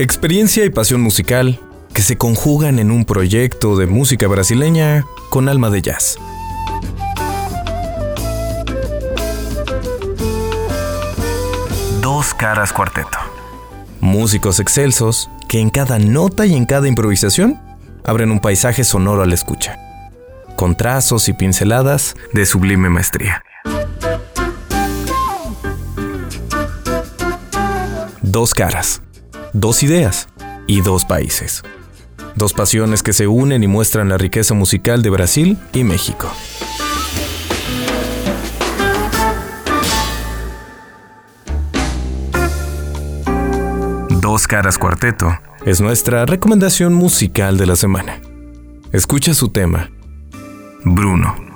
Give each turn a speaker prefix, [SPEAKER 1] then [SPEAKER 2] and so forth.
[SPEAKER 1] Experiencia y pasión musical que se conjugan en un proyecto de música brasileña con alma de jazz. Dos Caras Cuarteto. Músicos excelsos que en cada nota y en cada improvisación abren un paisaje sonoro a la escucha, con trazos y pinceladas de sublime maestría. Dos caras dos ideas y dos países. Dos pasiones que se unen y muestran la riqueza musical de Brasil y México. Dos Caras Cuarteto es nuestra recomendación musical de la semana. Escucha su tema, Bruno.